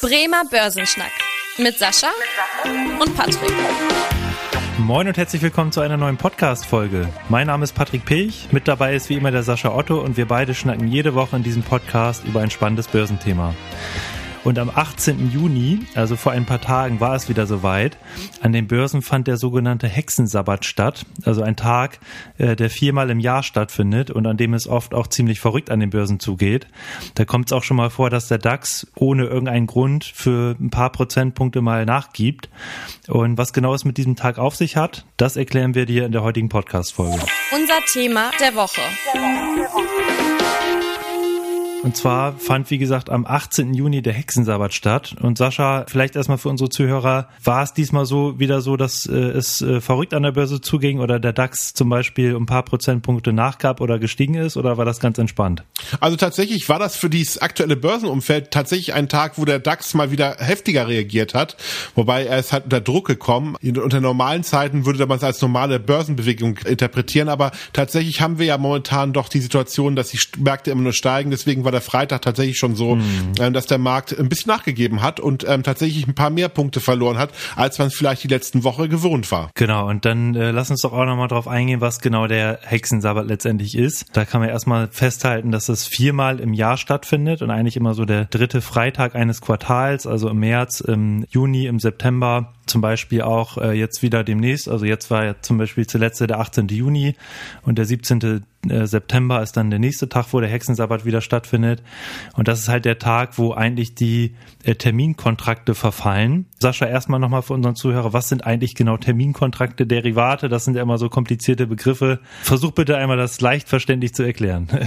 Bremer Börsenschnack mit Sascha und Patrick. Moin und herzlich willkommen zu einer neuen Podcast-Folge. Mein Name ist Patrick Pech, mit dabei ist wie immer der Sascha Otto und wir beide schnacken jede Woche in diesem Podcast über ein spannendes Börsenthema. Und am 18. Juni, also vor ein paar Tagen, war es wieder soweit. An den Börsen fand der sogenannte Hexensabbat statt, also ein Tag, äh, der viermal im Jahr stattfindet und an dem es oft auch ziemlich verrückt an den Börsen zugeht. Da kommt es auch schon mal vor, dass der DAX ohne irgendeinen Grund für ein paar Prozentpunkte mal nachgibt. Und was genau es mit diesem Tag auf sich hat, das erklären wir dir in der heutigen Podcast-Folge. Unser Thema der Woche. Der Woche, der Woche. Und zwar fand, wie gesagt, am 18. Juni der Hexensabbat statt. Und Sascha, vielleicht erstmal für unsere Zuhörer, war es diesmal so wieder so, dass äh, es äh, verrückt an der Börse zuging oder der DAX zum Beispiel um ein paar Prozentpunkte nachgab oder gestiegen ist oder war das ganz entspannt? Also tatsächlich war das für dieses aktuelle Börsenumfeld tatsächlich ein Tag, wo der DAX mal wieder heftiger reagiert hat. Wobei er ist halt unter Druck gekommen. Unter normalen Zeiten würde man es als normale Börsenbewegung interpretieren. Aber tatsächlich haben wir ja momentan doch die Situation, dass die Märkte immer nur steigen. Deswegen war der Freitag tatsächlich schon so, mhm. ähm, dass der Markt ein bisschen nachgegeben hat und ähm, tatsächlich ein paar mehr Punkte verloren hat, als man es vielleicht die letzten Woche gewohnt war. Genau, und dann äh, lass uns doch auch nochmal drauf eingehen, was genau der Hexensabbat letztendlich ist. Da kann man erstmal festhalten, dass es viermal im Jahr stattfindet und eigentlich immer so der dritte Freitag eines Quartals, also im März, im Juni, im September zum Beispiel auch äh, jetzt wieder demnächst. Also jetzt war ja zum Beispiel zuletzt der 18. Juni und der 17. Äh, September ist dann der nächste Tag, wo der Hexensabbat wieder stattfindet. Und das ist halt der Tag, wo eigentlich die äh, Terminkontrakte verfallen. Sascha, erstmal nochmal für unseren Zuhörer, was sind eigentlich genau Terminkontrakte, Derivate? Das sind ja immer so komplizierte Begriffe. Versuch bitte einmal das leicht verständlich zu erklären.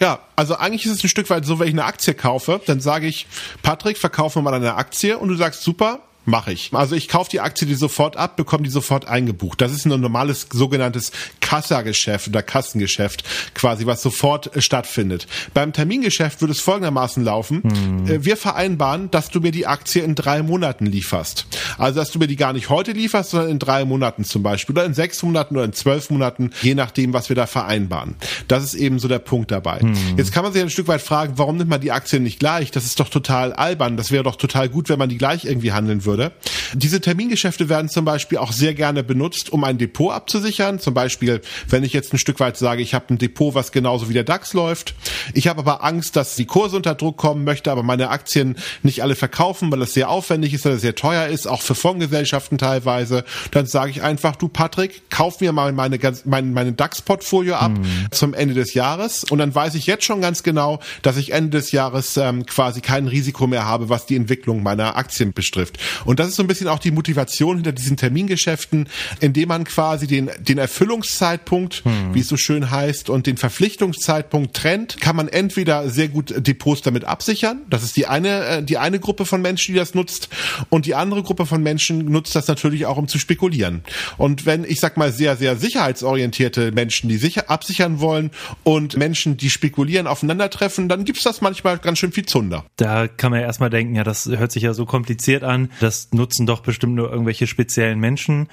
Ja, also eigentlich ist es ein Stück weit so, wenn ich eine Aktie kaufe, dann sage ich, Patrick, verkaufe mal eine Aktie und du sagst, super, Mache ich. Also ich kaufe die Aktie die sofort ab, bekomme die sofort eingebucht. Das ist ein normales sogenanntes Kassageschäft oder Kassengeschäft quasi, was sofort äh, stattfindet. Beim Termingeschäft würde es folgendermaßen laufen. Hm. Wir vereinbaren, dass du mir die Aktie in drei Monaten lieferst. Also dass du mir die gar nicht heute lieferst, sondern in drei Monaten zum Beispiel oder in sechs Monaten oder in zwölf Monaten, je nachdem, was wir da vereinbaren. Das ist eben so der Punkt dabei. Hm. Jetzt kann man sich ein Stück weit fragen, warum nimmt man die Aktie nicht gleich? Das ist doch total albern. Das wäre doch total gut, wenn man die gleich irgendwie handeln würde würde. Diese Termingeschäfte werden zum Beispiel auch sehr gerne benutzt, um ein Depot abzusichern. Zum Beispiel, wenn ich jetzt ein Stück weit sage, ich habe ein Depot, was genauso wie der DAX läuft. Ich habe aber Angst, dass die Kurse unter Druck kommen, möchte aber meine Aktien nicht alle verkaufen, weil das sehr aufwendig ist, weil das sehr teuer ist, auch für Fondsgesellschaften teilweise. Dann sage ich einfach, du Patrick, kauf mir mal meine, mein, meine DAX-Portfolio ab mhm. zum Ende des Jahres und dann weiß ich jetzt schon ganz genau, dass ich Ende des Jahres ähm, quasi kein Risiko mehr habe, was die Entwicklung meiner Aktien betrifft. Und das ist so ein bisschen auch die Motivation hinter diesen Termingeschäften, indem man quasi den, den Erfüllungszeitpunkt, hm. wie es so schön heißt, und den Verpflichtungszeitpunkt trennt, kann man entweder sehr gut Depots damit absichern. Das ist die eine, äh, die eine Gruppe von Menschen, die das nutzt. Und die andere Gruppe von Menschen nutzt das natürlich auch, um zu spekulieren. Und wenn, ich sag mal, sehr, sehr sicherheitsorientierte Menschen, die sicher absichern wollen und Menschen, die spekulieren, aufeinandertreffen, dann gibt's das manchmal ganz schön viel Zunder. Da kann man ja erstmal denken, ja, das hört sich ja so kompliziert an. Das das nutzen doch bestimmt nur irgendwelche speziellen Menschen.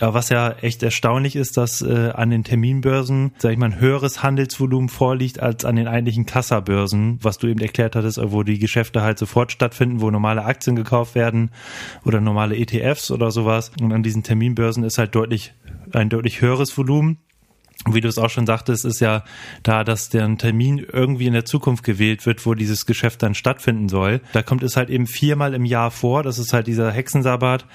Aber was ja echt erstaunlich ist, dass äh, an den Terminbörsen, sag ich mal, ein höheres Handelsvolumen vorliegt als an den eigentlichen Kassabörsen, was du eben erklärt hattest, wo die Geschäfte halt sofort stattfinden, wo normale Aktien gekauft werden oder normale ETFs oder sowas. Und an diesen Terminbörsen ist halt deutlich ein deutlich höheres Volumen wie du es auch schon sagtest, ist ja da, dass der Termin irgendwie in der Zukunft gewählt wird, wo dieses Geschäft dann stattfinden soll. Da kommt es halt eben viermal im Jahr vor. Das ist halt dieser Hexensabbat,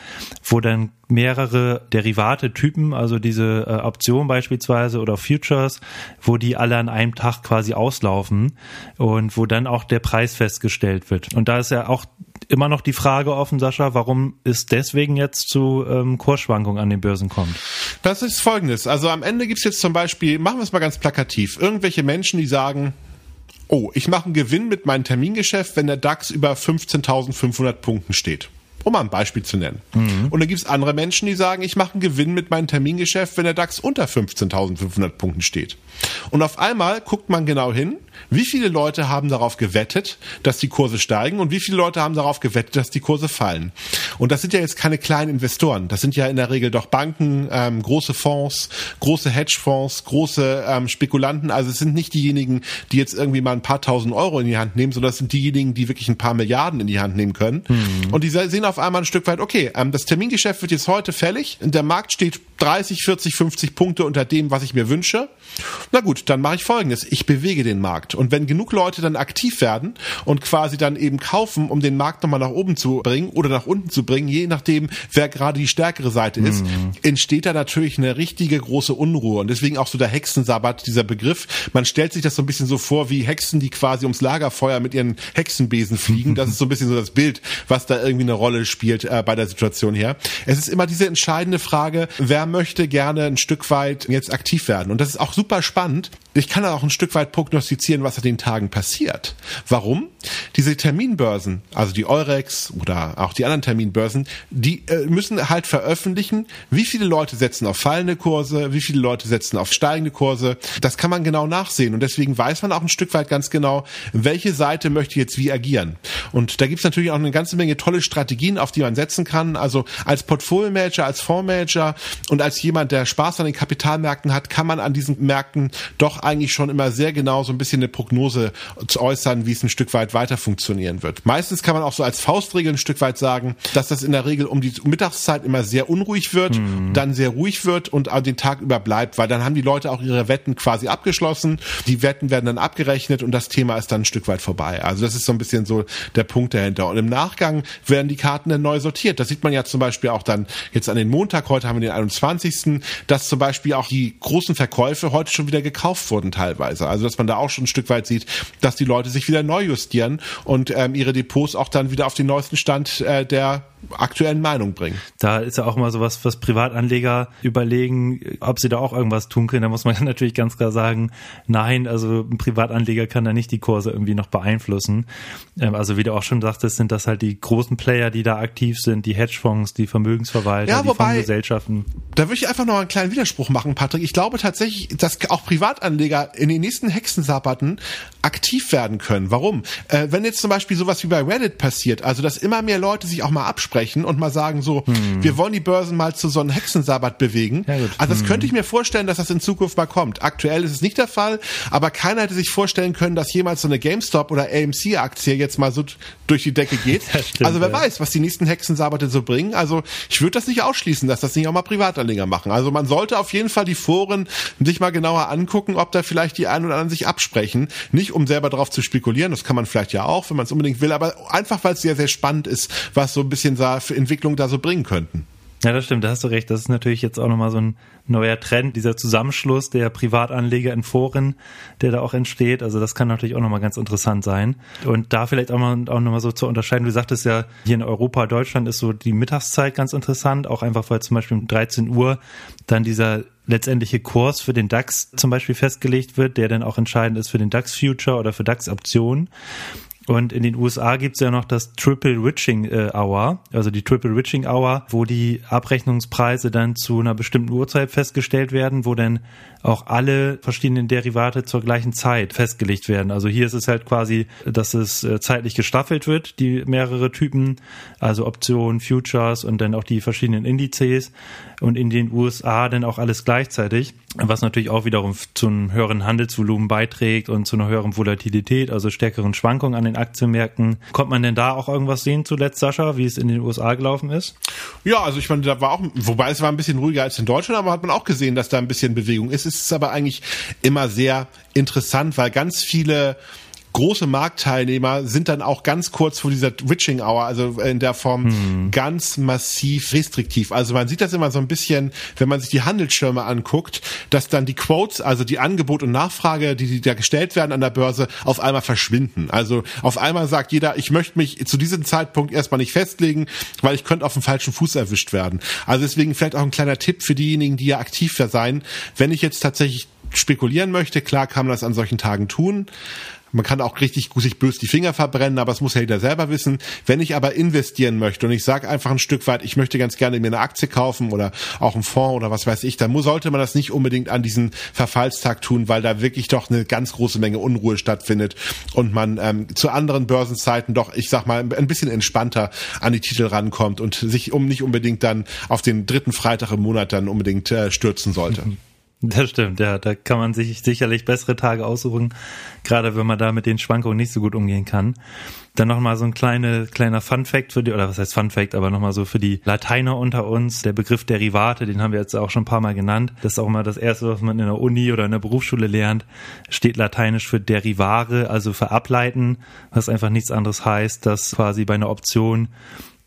wo dann mehrere Derivate-Typen, also diese äh, Option beispielsweise oder Futures, wo die alle an einem Tag quasi auslaufen und wo dann auch der Preis festgestellt wird. Und da ist ja auch immer noch die Frage offen, Sascha, warum es deswegen jetzt zu ähm, Kursschwankungen an den Börsen kommt. Das ist folgendes. Also am Ende gibt's jetzt zum Beispiel, machen wir es mal ganz plakativ, irgendwelche Menschen, die sagen, oh, ich mache einen Gewinn mit meinem Termingeschäft, wenn der DAX über 15.500 Punkten steht. Um mal ein Beispiel zu nennen. Mhm. Und dann gibt es andere Menschen, die sagen, ich mache einen Gewinn mit meinem Termingeschäft, wenn der DAX unter 15.500 Punkten steht. Und auf einmal guckt man genau hin, wie viele Leute haben darauf gewettet, dass die Kurse steigen und wie viele Leute haben darauf gewettet, dass die Kurse fallen. Und das sind ja jetzt keine kleinen Investoren. Das sind ja in der Regel doch Banken, ähm, große Fonds, große Hedgefonds, große ähm, Spekulanten. Also es sind nicht diejenigen, die jetzt irgendwie mal ein paar tausend Euro in die Hand nehmen, sondern das sind diejenigen, die wirklich ein paar Milliarden in die Hand nehmen können. Mhm. Und die sehen auf einmal ein Stück weit, okay, ähm, das Termingeschäft wird jetzt heute fällig. Der Markt steht 30, 40, 50 Punkte unter dem, was ich mir wünsche. Na gut, dann mache ich folgendes. Ich bewege den Markt. Und wenn genug Leute dann aktiv werden und quasi dann eben kaufen, um den Markt nochmal nach oben zu bringen oder nach unten zu bringen, je nachdem, wer gerade die stärkere Seite ist, mhm. entsteht da natürlich eine richtige große Unruhe. Und deswegen auch so der Hexensabbat, dieser Begriff. Man stellt sich das so ein bisschen so vor wie Hexen, die quasi ums Lagerfeuer mit ihren Hexenbesen fliegen. Das ist so ein bisschen so das Bild, was da irgendwie eine Rolle spielt äh, bei der Situation her. Es ist immer diese entscheidende Frage, wer möchte gerne ein Stück weit jetzt aktiv werden. Und das ist auch super spannend. Ich kann auch ein Stück weit prognostizieren, was an den Tagen passiert. Warum? Diese Terminbörsen, also die Eurex oder auch die anderen Terminbörsen, die äh, müssen halt veröffentlichen, wie viele Leute setzen auf fallende Kurse, wie viele Leute setzen auf steigende Kurse. Das kann man genau nachsehen und deswegen weiß man auch ein Stück weit ganz genau, welche Seite möchte jetzt wie agieren. Und da gibt's natürlich auch eine ganze Menge tolle Strategien, auf die man setzen kann. Also als Portfolio-Manager, als Fondsmanager und als jemand, der Spaß an den Kapitalmärkten hat, kann man an diesen Märkten doch eigentlich schon immer sehr genau so ein bisschen eine Prognose zu äußern, wie es ein Stück weit weiter funktionieren wird. Meistens kann man auch so als Faustregel ein Stück weit sagen, dass das in der Regel um die Mittagszeit immer sehr unruhig wird, mhm. dann sehr ruhig wird und den Tag über bleibt, weil dann haben die Leute auch ihre Wetten quasi abgeschlossen, die Wetten werden dann abgerechnet und das Thema ist dann ein Stück weit vorbei. Also das ist so ein bisschen so der Punkt dahinter. Und im Nachgang werden die Karten dann neu sortiert. Das sieht man ja zum Beispiel auch dann jetzt an den Montag, heute haben wir den 21., dass zum Beispiel auch die großen Verkäufe heute schon wieder gekauft wurden teilweise. Also dass man da auch schon ein Stück weit sieht, dass die Leute sich wieder neu justieren und ähm, ihre Depots auch dann wieder auf den neuesten Stand äh, der aktuellen Meinung bringen. Da ist ja auch mal sowas, was Privatanleger überlegen, ob sie da auch irgendwas tun können. Da muss man natürlich ganz klar sagen, nein, also ein Privatanleger kann da nicht die Kurse irgendwie noch beeinflussen. Ähm, also wie du auch schon sagtest, sind das halt die großen Player, die da aktiv sind, die Hedgefonds, die Vermögensverwalter, ja, wobei, die Fondsgesellschaften. Da würde ich einfach noch einen kleinen Widerspruch machen, Patrick. Ich glaube tatsächlich, dass auch Privatanleger in den nächsten Hexensabbaten aktiv werden können. Warum? Äh, wenn jetzt zum Beispiel sowas wie bei Reddit passiert, also dass immer mehr Leute sich auch mal absprechen, absprechen und mal sagen so, hm. wir wollen die Börsen mal zu so einem Hexensabbat bewegen. Ja, also das hm. könnte ich mir vorstellen, dass das in Zukunft mal kommt. Aktuell ist es nicht der Fall, aber keiner hätte sich vorstellen können, dass jemals so eine GameStop oder AMC Aktie jetzt mal so durch die Decke geht. Stimmt, also wer ja. weiß, was die nächsten Hexensabbate so bringen. Also ich würde das nicht ausschließen, dass das nicht auch mal Privatanleger machen. Also man sollte auf jeden Fall die Foren sich mal genauer angucken, ob da vielleicht die einen oder anderen sich absprechen. Nicht um selber drauf zu spekulieren, das kann man vielleicht ja auch, wenn man es unbedingt will, aber einfach, weil es sehr, sehr spannend ist, was so ein bisschen für Entwicklung da so bringen könnten. Ja, das stimmt, da hast du recht. Das ist natürlich jetzt auch nochmal so ein neuer Trend, dieser Zusammenschluss der Privatanleger in Foren, der da auch entsteht. Also das kann natürlich auch nochmal ganz interessant sein. Und da vielleicht auch, auch nochmal so zu unterscheiden. Du sagtest ja, hier in Europa, Deutschland ist so die Mittagszeit ganz interessant, auch einfach, weil zum Beispiel um 13 Uhr dann dieser letztendliche Kurs für den DAX zum Beispiel festgelegt wird, der dann auch entscheidend ist für den DAX Future oder für DAX Optionen. Und in den USA gibt's ja noch das Triple Witching äh, Hour, also die Triple Witching Hour, wo die Abrechnungspreise dann zu einer bestimmten Uhrzeit festgestellt werden, wo dann auch alle verschiedenen Derivate zur gleichen Zeit festgelegt werden. Also hier ist es halt quasi, dass es äh, zeitlich gestaffelt wird, die mehrere Typen, also Optionen, Futures und dann auch die verschiedenen Indizes und in den USA dann auch alles gleichzeitig, was natürlich auch wiederum zu einem höheren Handelsvolumen beiträgt und zu einer höheren Volatilität, also stärkeren Schwankungen an den Aktienmärkten. Kommt man denn da auch irgendwas sehen zuletzt, Sascha, wie es in den USA gelaufen ist? Ja, also ich meine, da war auch, wobei es war ein bisschen ruhiger als in Deutschland, aber hat man auch gesehen, dass da ein bisschen Bewegung ist ist es aber eigentlich immer sehr interessant, weil ganz viele große Marktteilnehmer sind dann auch ganz kurz vor dieser Witching Hour, also in der Form hm. ganz massiv restriktiv. Also man sieht das immer so ein bisschen, wenn man sich die Handelsschirme anguckt, dass dann die Quotes, also die Angebot und Nachfrage, die, die da gestellt werden an der Börse, auf einmal verschwinden. Also auf einmal sagt jeder, ich möchte mich zu diesem Zeitpunkt erstmal nicht festlegen, weil ich könnte auf dem falschen Fuß erwischt werden. Also deswegen vielleicht auch ein kleiner Tipp für diejenigen, die ja aktiv da sein. Wenn ich jetzt tatsächlich spekulieren möchte, klar kann man das an solchen Tagen tun. Man kann auch richtig sich bös die Finger verbrennen, aber es muss ja jeder selber wissen. Wenn ich aber investieren möchte und ich sage einfach ein Stück weit, ich möchte ganz gerne mir eine Aktie kaufen oder auch einen Fonds oder was weiß ich, dann sollte man das nicht unbedingt an diesen Verfallstag tun, weil da wirklich doch eine ganz große Menge Unruhe stattfindet und man ähm, zu anderen Börsenzeiten doch, ich sag mal, ein bisschen entspannter an die Titel rankommt und sich um nicht unbedingt dann auf den dritten Freitag im Monat dann unbedingt äh, stürzen sollte. Mhm. Das stimmt, ja. Da kann man sich sicherlich bessere Tage aussuchen, gerade wenn man da mit den Schwankungen nicht so gut umgehen kann. Dann nochmal so ein kleine, kleiner Fun-Fact für die, oder was heißt Fun-Fact, aber nochmal so für die Lateiner unter uns. Der Begriff Derivate, den haben wir jetzt auch schon ein paar Mal genannt. Das ist auch immer das Erste, was man in der Uni oder in der Berufsschule lernt. Steht lateinisch für Derivare, also für Ableiten, was einfach nichts anderes heißt, dass quasi bei einer Option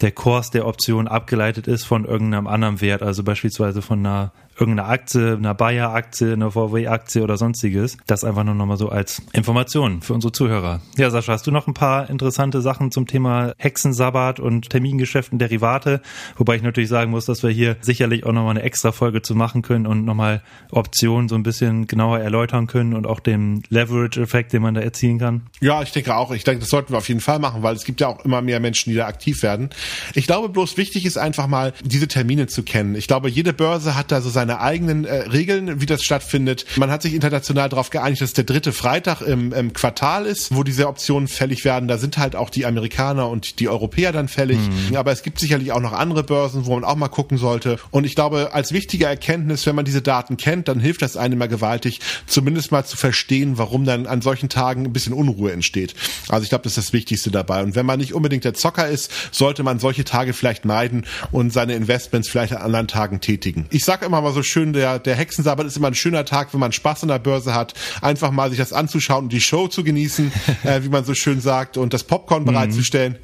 der Kurs der Option abgeleitet ist von irgendeinem anderen Wert, also beispielsweise von einer irgendeiner Aktie, einer Bayer-Aktie, einer VW-Aktie oder sonstiges. Das einfach nur nochmal so als Information für unsere Zuhörer. Ja, Sascha, hast du noch ein paar interessante Sachen zum Thema Hexensabbat und Termingeschäften, Derivate? Wobei ich natürlich sagen muss, dass wir hier sicherlich auch nochmal eine extra Folge zu machen können und nochmal Optionen so ein bisschen genauer erläutern können und auch den Leverage-Effekt, den man da erzielen kann. Ja, ich denke auch. Ich denke, das sollten wir auf jeden Fall machen, weil es gibt ja auch immer mehr Menschen, die da aktiv werden. Ich glaube bloß wichtig ist einfach mal, diese Termine zu kennen. Ich glaube, jede Börse hat da so seine eigenen äh, Regeln, wie das stattfindet. Man hat sich international darauf geeinigt, dass der dritte Freitag im, im Quartal ist, wo diese Optionen fällig werden. Da sind halt auch die Amerikaner und die Europäer dann fällig. Mhm. Aber es gibt sicherlich auch noch andere Börsen, wo man auch mal gucken sollte. Und ich glaube, als wichtige Erkenntnis, wenn man diese Daten kennt, dann hilft das einem mal gewaltig, zumindest mal zu verstehen, warum dann an solchen Tagen ein bisschen Unruhe entsteht. Also ich glaube, das ist das Wichtigste dabei. Und wenn man nicht unbedingt der Zocker ist, sollte man solche Tage vielleicht meiden und seine Investments vielleicht an anderen Tagen tätigen. Ich sage immer mal so schön, der, der Hexensabbat ist immer ein schöner Tag, wenn man Spaß an der Börse hat, einfach mal sich das anzuschauen und die Show zu genießen, äh, wie man so schön sagt, und das Popcorn bereitzustellen.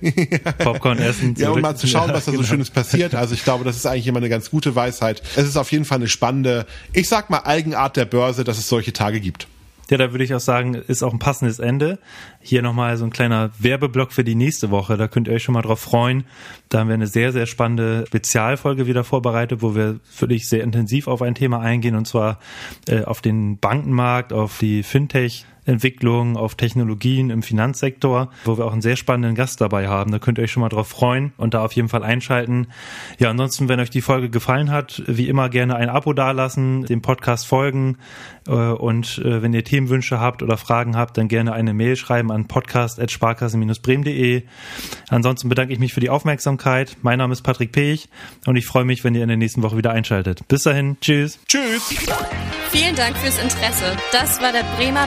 Popcorn essen. ja, um mal zu schauen, was da so genau. Schönes passiert. Also ich glaube, das ist eigentlich immer eine ganz gute Weisheit. Es ist auf jeden Fall eine spannende, ich sag mal, Eigenart der Börse, dass es solche Tage gibt. Ja, da würde ich auch sagen, ist auch ein passendes Ende. Hier nochmal so ein kleiner Werbeblock für die nächste Woche. Da könnt ihr euch schon mal drauf freuen. Da haben wir eine sehr, sehr spannende Spezialfolge wieder vorbereitet, wo wir wirklich sehr intensiv auf ein Thema eingehen und zwar äh, auf den Bankenmarkt, auf die Fintech Entwicklung, auf Technologien im Finanzsektor, wo wir auch einen sehr spannenden Gast dabei haben. Da könnt ihr euch schon mal drauf freuen und da auf jeden Fall einschalten. Ja, ansonsten, wenn euch die Folge gefallen hat, wie immer gerne ein Abo dalassen, dem Podcast folgen äh, und äh, wenn ihr Themenwünsche habt oder Fragen habt, dann gerne eine Mail schreiben an podcast.sparkasse-bremen.de. Ansonsten bedanke ich mich für die Aufmerksamkeit. Mein Name ist Patrick Pech und ich freue mich, wenn ihr in der nächsten Woche wieder einschaltet. Bis dahin, tschüss. Tschüss. Vielen Dank fürs Interesse. Das war der Bremer